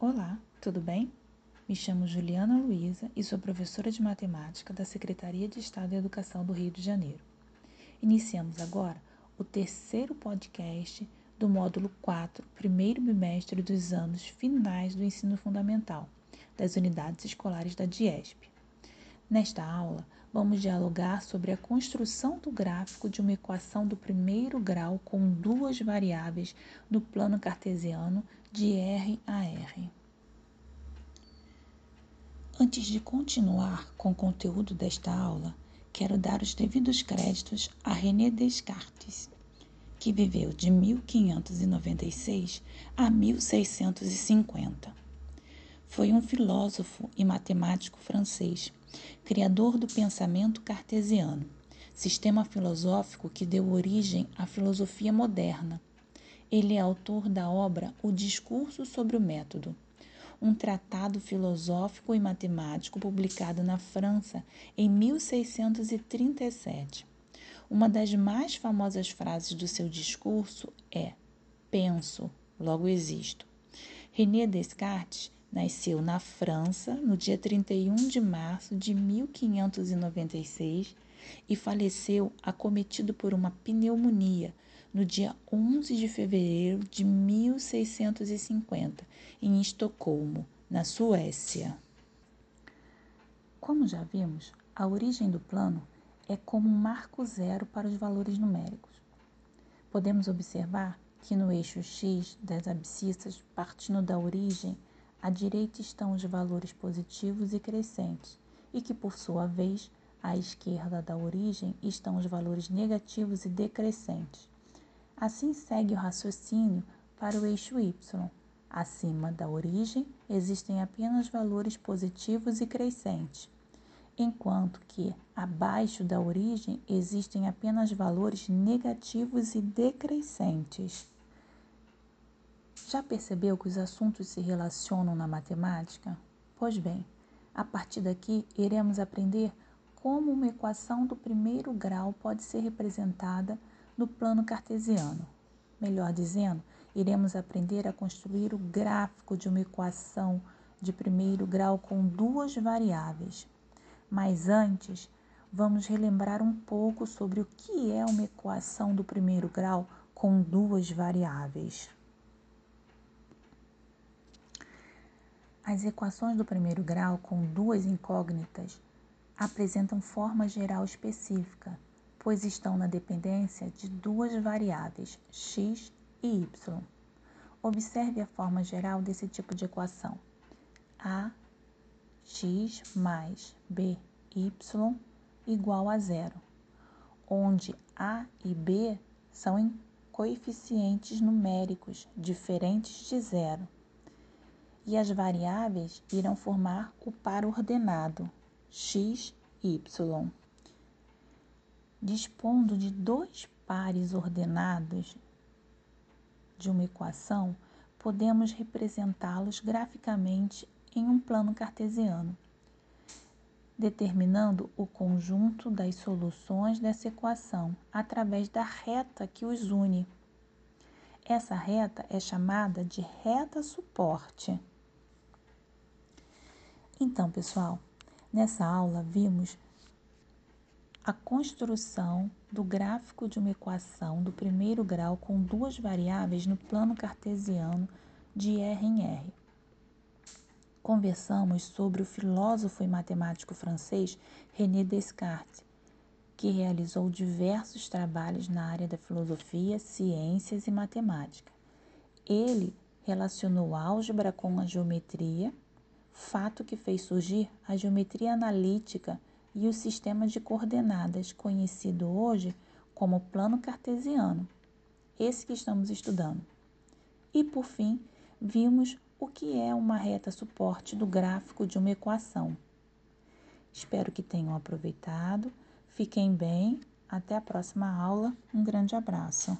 Olá, tudo bem? Me chamo Juliana Luiza e sou professora de matemática da Secretaria de Estado da Educação do Rio de Janeiro. Iniciamos agora o terceiro podcast do módulo 4, primeiro bimestre dos anos finais do ensino fundamental, das unidades escolares da DIESP. Nesta aula, vamos dialogar sobre a construção do gráfico de uma equação do primeiro grau com duas variáveis no plano cartesiano de R a R. Antes de continuar com o conteúdo desta aula, quero dar os devidos créditos a René Descartes, que viveu de 1596 a 1650. Foi um filósofo e matemático francês criador do pensamento cartesiano, sistema filosófico que deu origem à filosofia moderna. Ele é autor da obra O Discurso sobre o Método, um tratado filosófico e matemático publicado na França em 1637. Uma das mais famosas frases do seu discurso é: Penso, logo existo. René Descartes Nasceu na França no dia 31 de março de 1596 e faleceu acometido por uma pneumonia no dia 11 de fevereiro de 1650, em Estocolmo, na Suécia. Como já vimos, a origem do plano é como um marco zero para os valores numéricos. Podemos observar que no eixo x das abscissas, partindo da origem, à direita estão os valores positivos e crescentes, e que, por sua vez, à esquerda da origem estão os valores negativos e decrescentes. Assim segue o raciocínio para o eixo y. Acima da origem existem apenas valores positivos e crescentes, enquanto que abaixo da origem existem apenas valores negativos e decrescentes. Já percebeu que os assuntos se relacionam na matemática? Pois bem, a partir daqui iremos aprender como uma equação do primeiro grau pode ser representada no plano cartesiano. Melhor dizendo, iremos aprender a construir o gráfico de uma equação de primeiro grau com duas variáveis. Mas antes, vamos relembrar um pouco sobre o que é uma equação do primeiro grau com duas variáveis. As equações do primeiro grau com duas incógnitas apresentam forma geral específica, pois estão na dependência de duas variáveis, x e y. Observe a forma geral desse tipo de equação. A x mais b y igual a zero, onde a e b são coeficientes numéricos diferentes de zero e as variáveis irão formar o par ordenado x, y. Dispondo de dois pares ordenados de uma equação, podemos representá-los graficamente em um plano cartesiano, determinando o conjunto das soluções dessa equação através da reta que os une. Essa reta é chamada de reta suporte. Então, pessoal, nessa aula vimos a construção do gráfico de uma equação do primeiro grau com duas variáveis no plano cartesiano de R em R. Conversamos sobre o filósofo e matemático francês René Descartes, que realizou diversos trabalhos na área da filosofia, ciências e matemática. Ele relacionou álgebra com a geometria fato que fez surgir a geometria analítica e o sistema de coordenadas, conhecido hoje como plano cartesiano, esse que estamos estudando. E por fim, vimos o que é uma reta suporte do gráfico de uma equação. Espero que tenham aproveitado. Fiquem bem. Até a próxima aula. Um grande abraço.